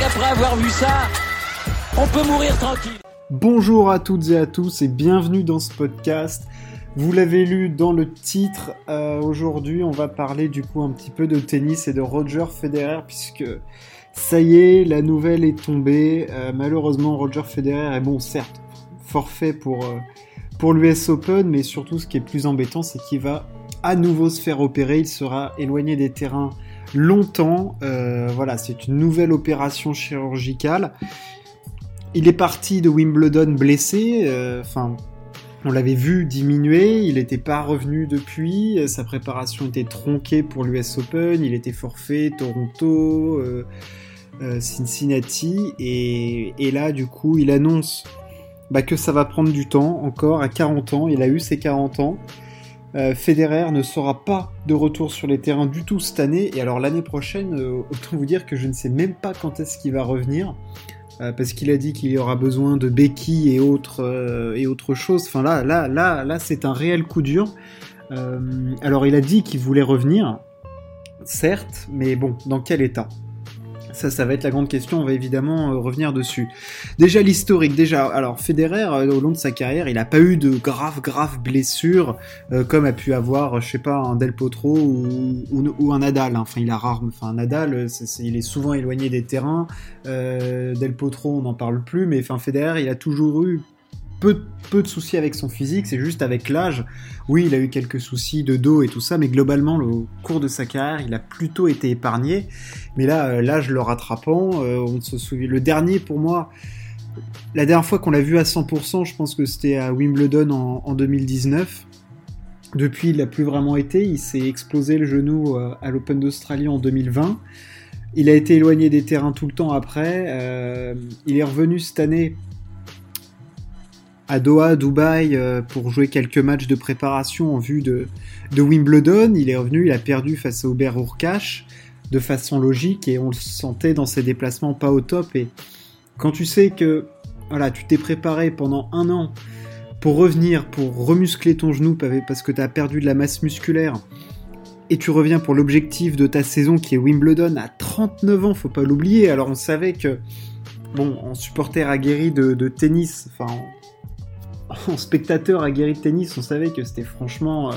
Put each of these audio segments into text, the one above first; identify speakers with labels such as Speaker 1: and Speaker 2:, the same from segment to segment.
Speaker 1: avoir vu ça, on peut mourir tranquille.
Speaker 2: Bonjour à toutes et à tous et bienvenue dans ce podcast. Vous l'avez lu dans le titre, euh, aujourd'hui on va parler du coup un petit peu de tennis et de Roger Federer puisque ça y est, la nouvelle est tombée. Euh, malheureusement Roger Federer est bon certes forfait pour, euh, pour l'US Open mais surtout ce qui est plus embêtant c'est qu'il va à nouveau se faire opérer, il sera éloigné des terrains longtemps. voilà, c'est une nouvelle opération chirurgicale. Il est parti de Wimbledon blessé, euh, enfin, on l'avait vu diminuer, il n'était pas revenu depuis, sa préparation était tronquée pour l'US Open, il était forfait, Toronto, euh, euh, Cincinnati, et, là, du coup, il annonce bah, que ça va prendre du temps, encore à 40 ans, il a eu ses 40 ans. Federer ne sera pas de retour sur les terrains du tout cette année, et alors l'année prochaine, autant vous dire que je ne sais même pas quand est-ce qu'il va revenir. Euh, parce qu'il a dit qu'il y aura besoin de béquilles et autres euh, et autre chose. Enfin là, là, là, là, c'est un réel coup dur. Euh, alors il a dit qu'il voulait revenir, certes, mais bon, dans quel état? Ça, ça va être la grande question, on va évidemment euh, revenir dessus. Déjà l'historique, déjà, alors Federer, euh, au long de sa carrière, il n'a pas eu de graves, graves blessures, euh, comme a pu avoir, je sais pas, un Del Potro ou, un Nadal. Enfin, il a rare, enfin, Nadal, il est souvent éloigné des terrains. Del Potro, on n'en parle plus, mais enfin, Federer, il a toujours eu peu, de soucis avec son physique, c'est juste avec l'âge. Oui, il a eu quelques soucis de dos et tout ça, mais globalement, au cours de sa carrière, il a plutôt été épargné. Mais là, euh, l'âge le rattrapant, euh, on se souvient. Le dernier, pour moi, la dernière fois qu'on l'a vu à 100%, je pense que c'était à Wimbledon en, 2019. Depuis, il n'a plus vraiment été. Il s'est explosé le genou euh, à l'Open d'Australie en 2020. Il a été éloigné des terrains tout le temps après. il est revenu cette année à Doha, Dubaï, euh, pour jouer quelques matchs de préparation en vue de, Wimbledon. Il est revenu, il a perdu face à Aubert Urkash de façon logique et on le sentait dans ses déplacements pas au top. Et quand tu sais que voilà, tu t'es préparé pendant un an pour revenir, pour remuscler ton genou parce que tu as perdu de la masse musculaire, et tu reviens pour l'objectif de ta saison qui est Wimbledon à 39 ans, faut pas l'oublier. Alors on savait que, bon, en supporter aguerri de, de tennis, enfin en spectateur aguerri de tennis, on savait que c'était franchement euh,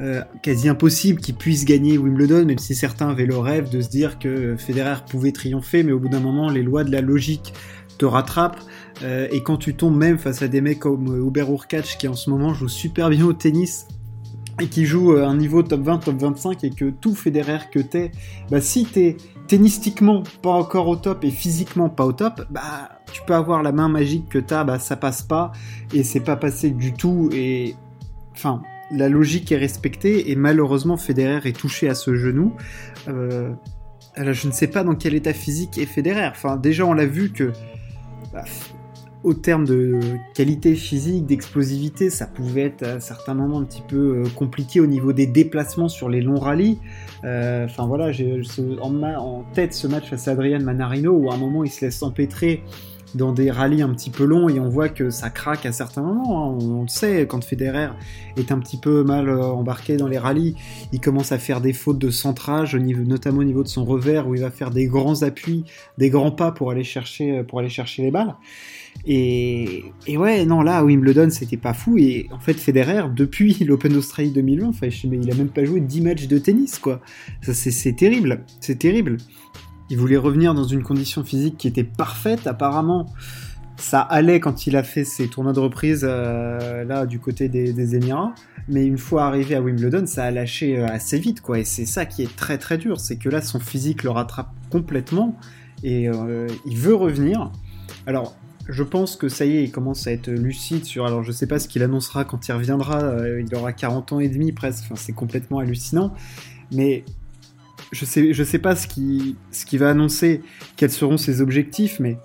Speaker 2: euh, quasi impossible qu'il puisse gagner Wimbledon, même si certains avaient le rêve de se dire que Federer pouvait triompher, mais au bout d'un moment, les lois de la logique te rattrapent. Euh, et quand tu tombes même face à des mecs comme Hubert Urkacz qui en ce moment joue super bien au tennis et qui joue un niveau top 20, top 25 et que tout Federer que t'es, bah si t'es tennistiquement pas encore au top et physiquement pas au top, bah tu peux avoir la main magique que t'as, bah ça passe pas et c'est pas passé du tout et enfin la logique est respectée et malheureusement Federer est touché à ce genou. Euh, je ne sais pas dans quel état physique est Federer. Déjà on l'a vu que bah, au terme de qualité physique, d'explosivité, ça pouvait être à certains moments un petit peu euh, compliqué au niveau des déplacements sur les longs rallyes. Euh, enfin voilà, j'ai en, tête ce match face à Adrian Manarino où à un moment il se laisse empêtrer dans des rallyes un petit peu longs et on voit que ça craque à certains moments. Hein. On, le sait, quand Federer est un petit peu mal euh, embarqué dans les rallyes, il commence à faire des fautes de centrage, notamment au niveau de son revers, où il va faire des grands appuis, des grands pas pour aller chercher les balles. Et, ouais, non, là, Wimbledon, c'était pas fou. Et en fait, Federer, depuis l'Open d'Australie 2020, enfin, il a même pas joué 10 matchs de tennis, quoi. Ça, c'est terrible. C'est terrible. Il voulait revenir dans une condition physique qui était parfaite. Apparemment, ça allait quand il a fait ses tournois de reprise euh, là du côté des, Émirats, mais une fois arrivé à Wimbledon, ça a lâché euh, assez vite quoi. Et c'est ça qui est très très dur, c'est que là son physique le rattrape complètement et euh, il veut revenir. Alors je pense que ça y est, il commence à être lucide sur. Alors, je sais pas ce qu'il annoncera quand il reviendra. Euh, il aura 40 ans et demi presque. C'est complètement hallucinant. Mais je sais, je sais pas ce qu'il qui va annoncer, quels seront ses objectifs. Mais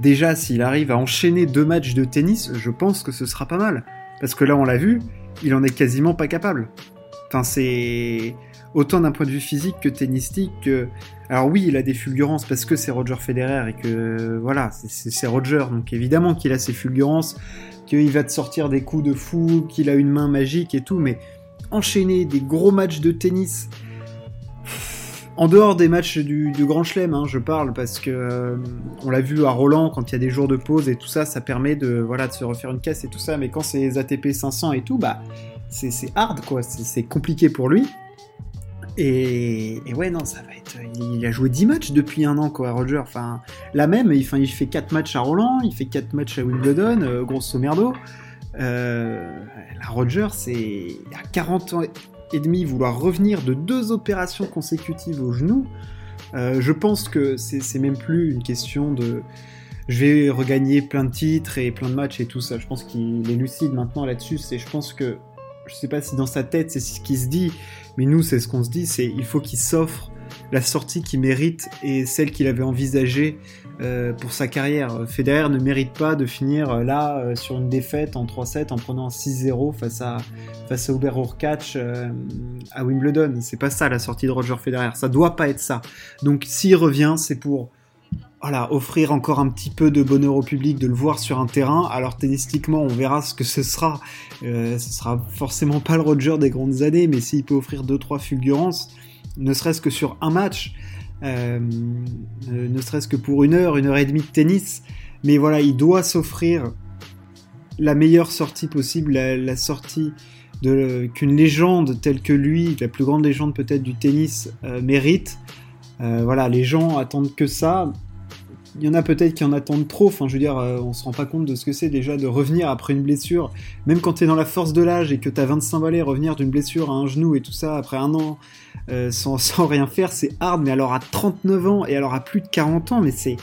Speaker 2: déjà, s'il arrive à enchaîner deux matchs de tennis, je pense que ce sera pas mal. Parce que là, on l'a vu, il en est quasiment pas capable. Enfin, c'est autant d'un point de vue physique que tennistique. Alors oui, il a des fulgurances parce que c'est Roger Federer et que voilà, c'est Roger, donc évidemment qu'il a ses fulgurances, qu'il va te sortir des coups de fou, qu'il a une main magique et tout, mais enchaîner des gros matchs de tennis en dehors des matchs du, Grand Chelem, hein, je parle parce que euh, on l'a vu à Roland quand il y a des jours de pause et tout ça, ça permet de voilà de se refaire une caisse et tout ça. Mais quand c'est ATP 500 et tout, bah c'est hard quoi, c'est compliqué pour lui. Et, ouais non, ça va être. Il a joué 10 matchs depuis un an quoi, Roger. Enfin la même, il, il fait 4 matchs à Roland, il fait 4 matchs à Wimbledon, euh, grosso merdo. Euh, la Roger, c'est à 40 ans et demi vouloir revenir de deux opérations consécutives au genou, euh, je pense que c'est même plus une question de je vais regagner plein de titres et plein de matchs et tout ça. Je pense qu'il est lucide maintenant là-dessus. C'est, je pense que, je sais pas si dans sa tête c'est ce qui se dit, mais nous c'est ce qu'on se dit, c'est il faut qu'il s'offre la sortie qu'il mérite et celle qu'il avait envisagée euh, pour sa carrière. Federer ne mérite pas de finir euh, là euh, sur une défaite en 3-7 en prenant 6-0 face à face à Uber Urkach à Wimbledon. C'est pas ça la sortie de Roger Federer. Ça doit pas être ça. Donc s'il revient, c'est pour voilà, offrir encore un petit peu de bonheur au public, de le voir sur un terrain. Alors tennistiquement, on verra ce que ce sera. ce sera forcément pas le Roger des grandes années, mais s'il peut offrir 2-3 fulgurances, ne serait-ce que sur un match, euh, euh, ne serait-ce que pour une heure, une heure et demie de tennis. Mais voilà, il doit s'offrir la meilleure sortie possible, la, sortie qu'une légende telle que lui, la plus grande légende peut-être du tennis, euh, mérite. voilà, les gens attendent que ça. Il y en a peut-être qui en attendent trop. Enfin, je veux dire, on se rend pas compte de ce que c'est déjà de revenir après une blessure. Même quand tu es dans la force de l'âge et que tu as 25 balais, revenir d'une blessure à un genou et tout ça après un an euh, sans, rien faire, c'est hard, mais alors à 39 ans et alors à plus de 40 ans, mais c'est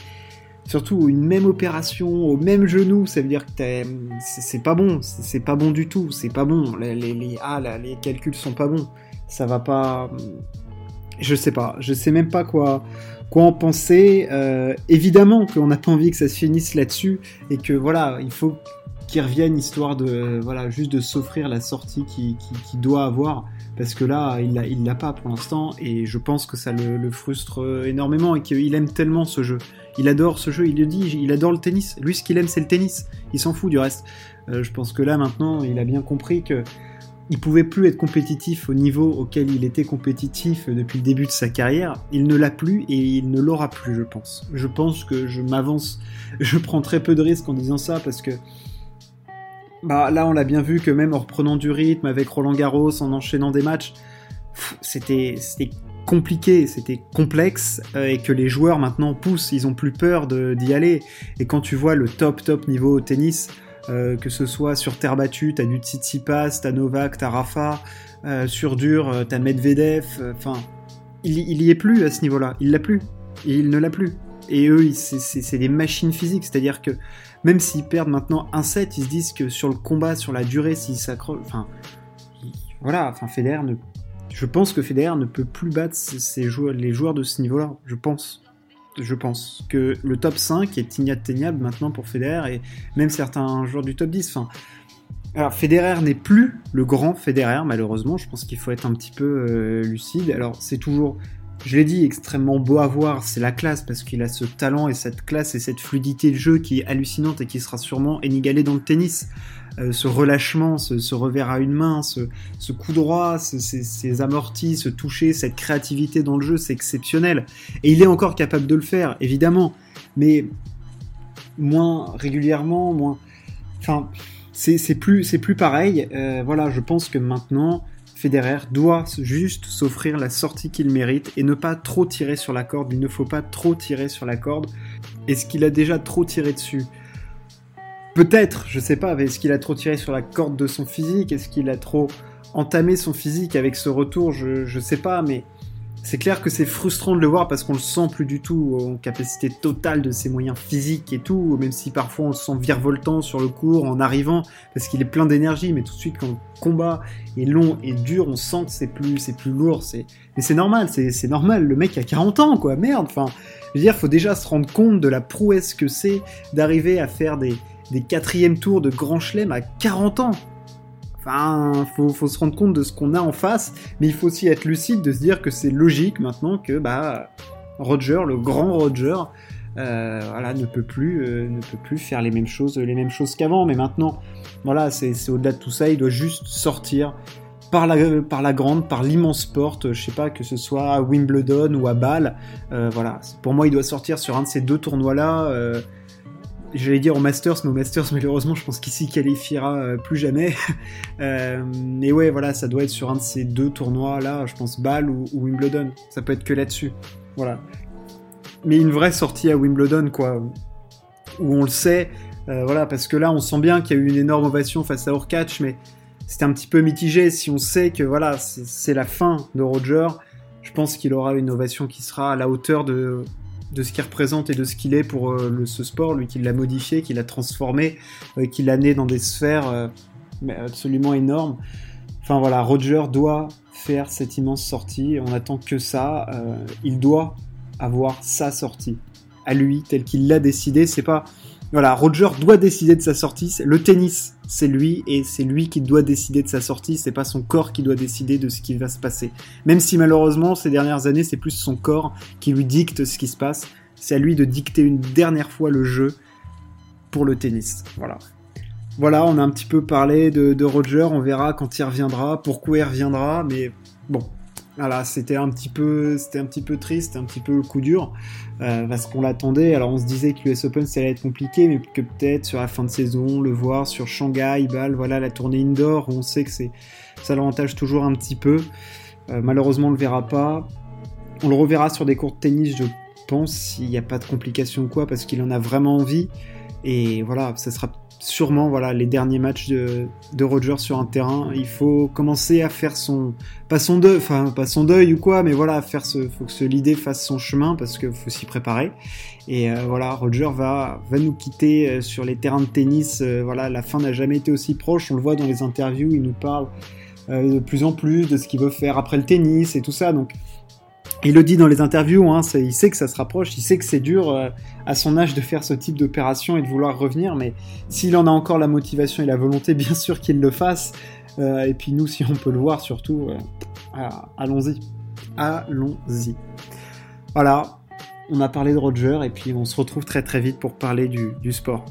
Speaker 2: surtout une même opération au même genou, ça veut dire que c'est pas bon, c'est pas bon du tout, c'est pas bon, les, les, ah, les calculs sont pas bons, ça va pas... Je sais pas, je sais même pas quoi, quoi en penser. Euh, évidemment qu'on n'a pas envie que ça se finisse là-dessus et que voilà, il faut qu'il revienne histoire de voilà juste de s'offrir la sortie qu'il doit avoir parce que là, il l'a, il l'a pas pour l'instant, et je pense que ça le, frustre énormément, et qu'il aime tellement ce jeu. Il adore ce jeu, il le dit, il adore le tennis. Lui, ce qu'il aime, c'est le tennis. Il s'en fout du reste. Euh, je pense que là, maintenant, il a bien compris que il pouvait plus être compétitif au niveau auquel il était compétitif depuis le début de sa carrière. Il ne l'a plus et il ne l'aura plus, je pense. Je pense que je m'avance, je prends très peu de risques en disant ça parce que bah, là, on l'a bien vu que même en reprenant du rythme avec Roland Garros, en enchaînant des matchs, c'était compliqué, c'était complexe, euh, et que les joueurs maintenant poussent, ils ont plus peur d'y aller. Et quand tu vois le top top niveau au tennis, euh, que ce soit sur terre battue, t'as du Tsitsipas, t'as Novak, t'as Rafa, euh, sur dur, t'as Medvedev, enfin, il, y est plus à ce niveau-là, il l'a plus, il ne l'a plus. Et eux, c'est des machines physiques, c'est-à-dire que même s'ils perdent maintenant un set, ils se disent que sur le combat, sur la durée, s'ils s'accrochent, enfin, voilà, enfin, Federer je pense que Federer ne peut plus battre joueurs, les joueurs de ce niveau-là, je pense. Je pense que le top 5 est inatteignable maintenant pour Federer et même certains joueurs du top 10. Enfin, alors Federer n'est plus le grand Federer malheureusement. Je pense qu'il faut être un petit peu euh, lucide. Alors c'est toujours je l'ai dit, extrêmement beau à voir, c'est la classe parce qu'il a ce talent et cette classe et cette fluidité de jeu qui est hallucinante et qui sera sûrement inégalée dans le tennis. Euh, ce relâchement, ce, revers à une main, ce, coup droit, ces, amortis, ce toucher, cette créativité dans le jeu, c'est exceptionnel. Et il est encore capable de le faire, évidemment, mais moins régulièrement, moins. Enfin, c'est plus, plus pareil. Euh, voilà, je pense que maintenant, Federer doit juste s'offrir la sortie qu'il mérite et ne pas trop tirer sur la corde. Il ne faut pas trop tirer sur la corde. Est-ce qu'il a déjà trop tiré dessus? Peut-être, je sais pas, est-ce qu'il a trop tiré sur la corde de son physique? Est-ce qu'il a trop entamé son physique avec ce retour? Je, sais pas, mais c'est clair que c'est frustrant de le voir parce qu'on le sent plus du tout en capacité totale de ses moyens physiques et tout, même si parfois on le sent virevoltant sur le cours en arrivant parce qu'il est plein d'énergie, mais tout de suite quand le combat est long et dur, on sent que c'est plus, plus lourd. Mais c'est normal, c'est, normal. Le mec a 40 ans, quoi. Merde. Enfin, je veux dire, faut déjà se rendre compte de la prouesse que c'est d'arriver à faire des, des quatrièmes tours de Grand Chelem à 40 ans. Enfin, faut, faut se rendre compte de ce qu'on a en face, mais il faut aussi être lucide de se dire que c'est logique maintenant que bah Roger, le grand Roger, euh, voilà, ne peut plus, euh, ne peut plus faire les mêmes choses, les mêmes choses qu'avant. Mais maintenant, voilà, c'est au-delà de tout ça. Il doit juste sortir par la, grande, par l'immense porte, je sais pas, que ce soit à Wimbledon ou à Bâle. voilà, pour moi, il doit sortir sur un de ces deux tournois-là. J'allais dire au Masters, mais au Masters, malheureusement, je pense qu'il s'y qualifiera plus jamais. mais ouais, voilà, ça doit être sur un de ces deux tournois-là, je pense Bâle ou, Wimbledon. Ça peut être que là-dessus. Voilà. Mais une vraie sortie à Wimbledon, quoi. Où on le sait, voilà, parce que là, on sent bien qu'il y a eu une énorme ovation face à Orcatch, mais c'était un petit peu mitigé. Si on sait que voilà, c'est la fin de Roger, je pense qu'il aura une ovation qui sera à la hauteur de, de ce qu'il représente et de ce qu'il est pour euh, ce sport, lui qui l'a modifié, qui l'a transformé, euh, qui l'a né dans des sphères euh, absolument énormes. Enfin voilà, Roger doit faire cette immense sortie. On attend que ça. il doit avoir sa sortie à lui, tel qu'il l'a décidé. C'est pas voilà, Roger doit décider de sa sortie. Le tennis, c'est lui et c'est lui qui doit décider de sa sortie. C'est pas son corps qui doit décider de ce qui va se passer. Même si malheureusement ces dernières années, c'est plus son corps qui lui dicte ce qui se passe. C'est à lui de dicter une dernière fois le jeu pour le tennis. Voilà. Voilà, on a un petit peu parlé de, Roger. On verra quand il reviendra, pourquoi il reviendra. Mais bon, voilà, c'était un petit peu, c'était un petit peu triste, un petit peu coup dur, euh, parce qu'on l'attendait. Alors on se disait que l'US Open ça allait être compliqué, mais que peut-être sur la fin de saison, le voir sur Shanghai, Bâle, voilà la tournée indoor, on sait que c'est, ça l'avantage toujours un petit peu. Euh, malheureusement, on le verra pas. On le reverra sur des cours de tennis, je pense, s'il n'y a pas de complications ou quoi, parce qu'il en a vraiment envie. Et voilà, ça sera sûrement voilà les derniers matchs de, de Roger sur un terrain. Il faut commencer à faire son pas son deuil, enfin pas son deuil ou quoi, mais voilà, faire ce faut que ce l'idée fasse son chemin parce qu'il faut s'y préparer. Et euh, voilà, Roger va va nous quitter euh, sur les terrains de tennis. Euh, voilà, la fin n'a jamais été aussi proche. On le voit dans les interviews, il nous parle de plus en plus de ce qu'il veut faire après le tennis et tout ça. Donc il le dit dans les interviews, hein, il sait que ça se rapproche, il sait que c'est dur euh, à son âge de faire ce type d'opération et de vouloir revenir, mais s'il en a encore la motivation et la volonté, bien sûr qu'il le fasse. Euh, et puis nous, si on peut le voir, surtout, euh, allons-y. Allons-y. Voilà, on a parlé de Roger et puis on se retrouve très très vite pour parler du sport.